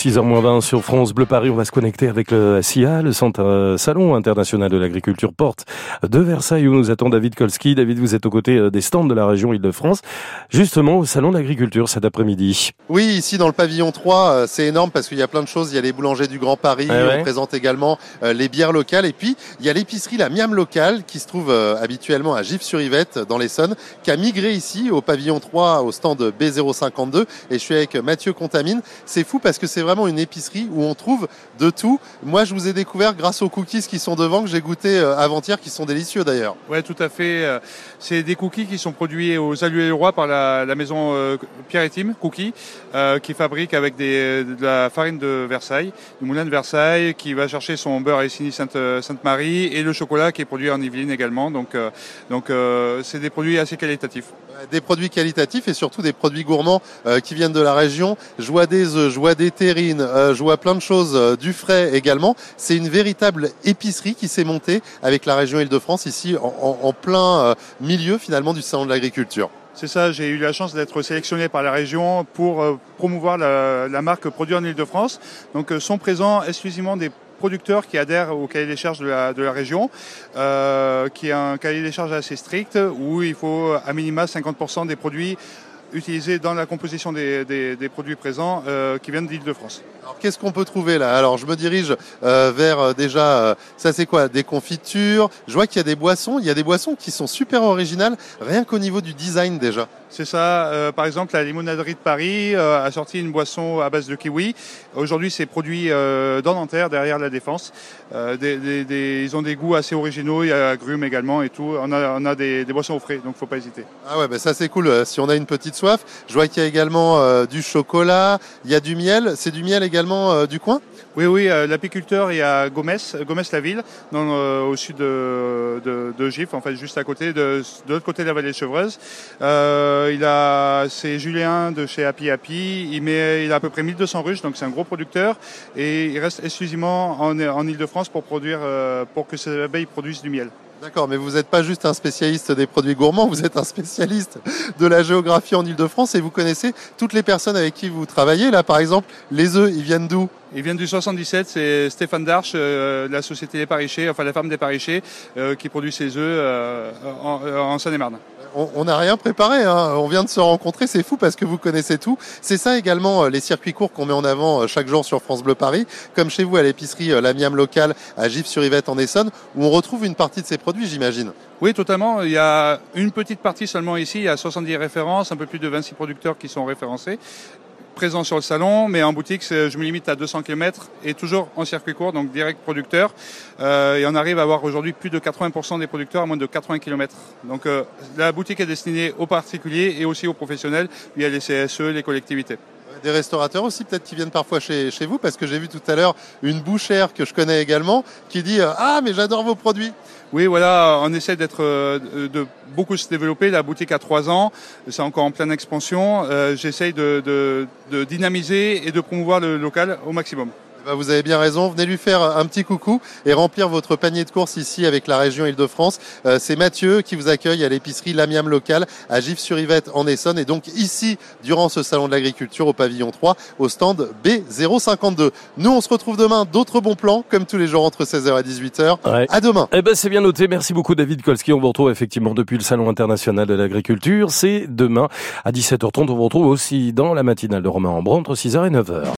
6h20 sur France Bleu Paris, on va se connecter avec le SIA, le Centre euh, Salon International de l'Agriculture Porte de Versailles où nous attend David Kolski. David, vous êtes aux côtés euh, des stands de la région Île-de-France, justement au Salon de l'Agriculture cet après-midi. Oui, ici dans le pavillon 3, euh, c'est énorme parce qu'il y a plein de choses. Il y a les boulangers du Grand Paris, Ah ouais. on présente également les bières locales et puis il y a l'épicerie La Miam Locale qui se trouve habituellement à Gif-sur-Yvette dans l'Essonne, qui a migré ici au pavillon 3 au stand B052 et je suis avec Mathieu Contamine. C'est fou parce que c'est vraiment une épicerie où on trouve de tout. Moi, je vous ai découvert grâce aux cookies qui sont devant, que j'ai goûté euh, avant-hier, qui sont délicieux d'ailleurs. Ouais, tout à fait. Euh, C'est des cookies qui sont produits aux Alluets le Roi par la, la maison euh, Pierre et Tim Cookies, euh, qui fabrique avec des, de la farine de Versailles, du moulin de Versailles, qui va chercher son beurre à Essigny Sainte, Sainte-Marie et le chocolat qui est produit en Yvelines également. Donc, euh, donc c'est des produits assez qualitatifs. Des produits qualitatifs et surtout des produits gourmands qui viennent de la région. Je vois des œufs, je vois des euh, je vois plein de choses, euh, du frais également. C'est une véritable épicerie qui s'est montée avec la région Île-de-France ici en, plein euh, milieu finalement du salon de l'agriculture. C'est ça, j'ai eu la chance d'être sélectionné par la région pour promouvoir la, marque produit en Ile-de-France. Donc sont présents exclusivement des producteurs qui adhèrent au cahier des charges de la, région, qui est un cahier des charges assez strict où il faut à minima 50% des produits utilisés dans la composition des, des- des produits présents euh, qui viennent d'Île-de-France. Alors qu'est-ce qu'on peut trouver là? Alors je me dirige euh, vers euh, déjà, ça c'est quoi? Des confitures. Je vois qu'il y a des boissons. Il y a des boissons qui sont super originales, rien qu'au niveau du design déjà. C'est ça. euh, par exemple, la limonaderie de Paris euh, a sorti une boisson à base de kiwi. Aujourd'hui, c'est produit euh, dans Nanterre, derrière la Défense. Des- des- des- ils ont des goûts assez originaux. Il y a agrumes également et tout. On a, on a des, boissons au frais, donc faut pas hésiter. Ah ouais, bah ça c'est cool. Si on a une petite je vois qu'il y a également euh, du chocolat, il y a du miel. C'est du miel également euh, du coin? Oui, oui. euh, L'apiculteur, il y a Gomès, Gomès-la-Ville, dans, euh, au sud de, Gif, en fait, juste à côté, de, l'autre côté de la vallée de Chevreuse. Il a, c'est Julien de chez Happy Happy. Il met, il a à peu près 1200 ruches, donc c'est un gros producteur. Et il reste exclusivement en, en Ile-de-France pour produire, pour que ces abeilles produisent du miel. D'accord, mais vous n'êtes pas juste un spécialiste des produits gourmands, vous êtes un spécialiste de la géographie en Ile-de-France et vous connaissez toutes les personnes avec qui vous travaillez. Là, par exemple, les œufs, ils viennent d'où? Ils viennent du 77, c'est Stéphane Darche, euh, la société des Parichers, enfin la ferme des Parichers, euh, qui produit ses œufs euh, en, en Seine-et-Marne. On n'a rien préparé, hein. on vient de se rencontrer, c'est fou parce que vous connaissez tout. C'est ça également euh, les circuits courts qu'on met en avant euh, chaque jour sur France Bleu Paris, comme chez vous à l'épicerie euh, La Miam locale à Gif-sur-Yvette en Essonne, où on retrouve une partie de ces produits, j'imagine. Oui, totalement. Il y a une petite partie seulement ici. Il y a 70 références, un peu plus de 26 producteurs qui sont référencés, présents sur le salon. Mais en boutique, je me limite à 200 km et toujours en circuit court, donc direct producteur. Euh, et on arrive à avoir aujourd'hui plus de 80% des producteurs à moins de 80 km. Donc euh, la boutique est destinée aux particuliers et aussi aux professionnels via les CSE, les collectivités. Des restaurateurs aussi, peut-être qui viennent parfois chez, chez vous, parce que j'ai vu tout à l'heure une bouchère que je connais également, qui dit euh, Ah, mais j'adore vos produits Oui, voilà, on essaie d'être, euh, de, beaucoup se développer. La boutique a trois ans, c'est encore en pleine expansion. Euh, J'essaye de, de, de dynamiser et de promouvoir le local au maximum. Eh ben, Vous avez bien raison, venez lui faire un petit coucou et remplir votre panier de courses ici avec la région Île-de-France. Euh, C'est Mathieu qui vous accueille à l'épicerie Lamiam locale à Gif-sur-Yvette en Essonne et donc ici durant ce salon de l'agriculture au pavillon 3 au stand B052. Nous on se retrouve demain, d'autres bons plans comme tous les jours entre 16h et 18h. Ouais. À demain Eh ben c'est bien noté. Merci beaucoup David Kolski. On vous retrouve effectivement depuis le Salon international de l'agriculture. C'est demain à 17h30. On vous retrouve aussi dans la matinale de Romain Ambrand entre 6h et 9h.